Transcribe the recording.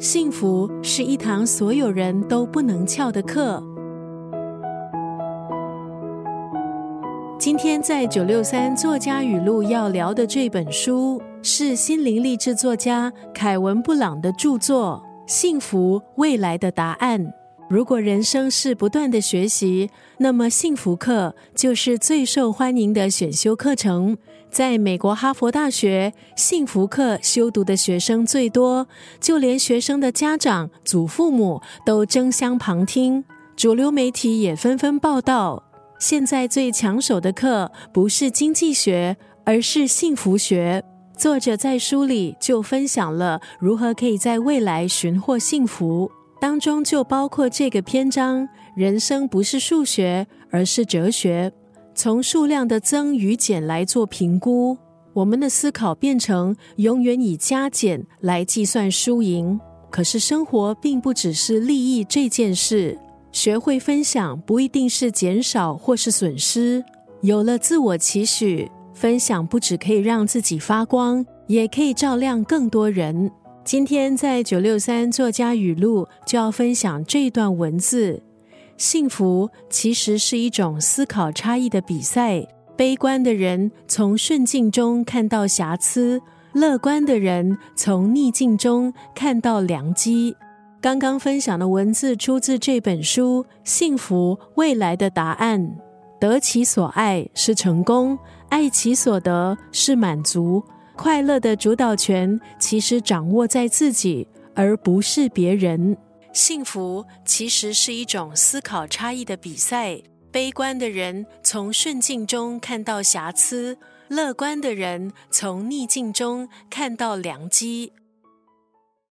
幸福是一堂所有人都不能翘的课。今天在九六三作家语录要聊的这本书，是心灵励志作家凯文·布朗的著作《幸福未来的答案》。如果人生是不断的学习，那么幸福课就是最受欢迎的选修课程。在美国哈佛大学，幸福课修读的学生最多，就连学生的家长、祖父母都争相旁听，主流媒体也纷纷报道。现在最抢手的课不是经济学，而是幸福学。作者在书里就分享了如何可以在未来寻获幸福。当中就包括这个篇章：人生不是数学，而是哲学。从数量的增与减来做评估，我们的思考变成永远以加减来计算输赢。可是生活并不只是利益这件事，学会分享不一定是减少或是损失。有了自我期许，分享不只可以让自己发光，也可以照亮更多人。今天在九六三作家语录就要分享这段文字：幸福其实是一种思考差异的比赛。悲观的人从顺境中看到瑕疵，乐观的人从逆境中看到良机。刚刚分享的文字出自这本书《幸福未来的答案》。得其所爱是成功，爱其所得是满足。快乐的主导权其实掌握在自己，而不是别人。幸福其实是一种思考差异的比赛。悲观的人从顺境中看到瑕疵，乐观的人从逆境中看到良机。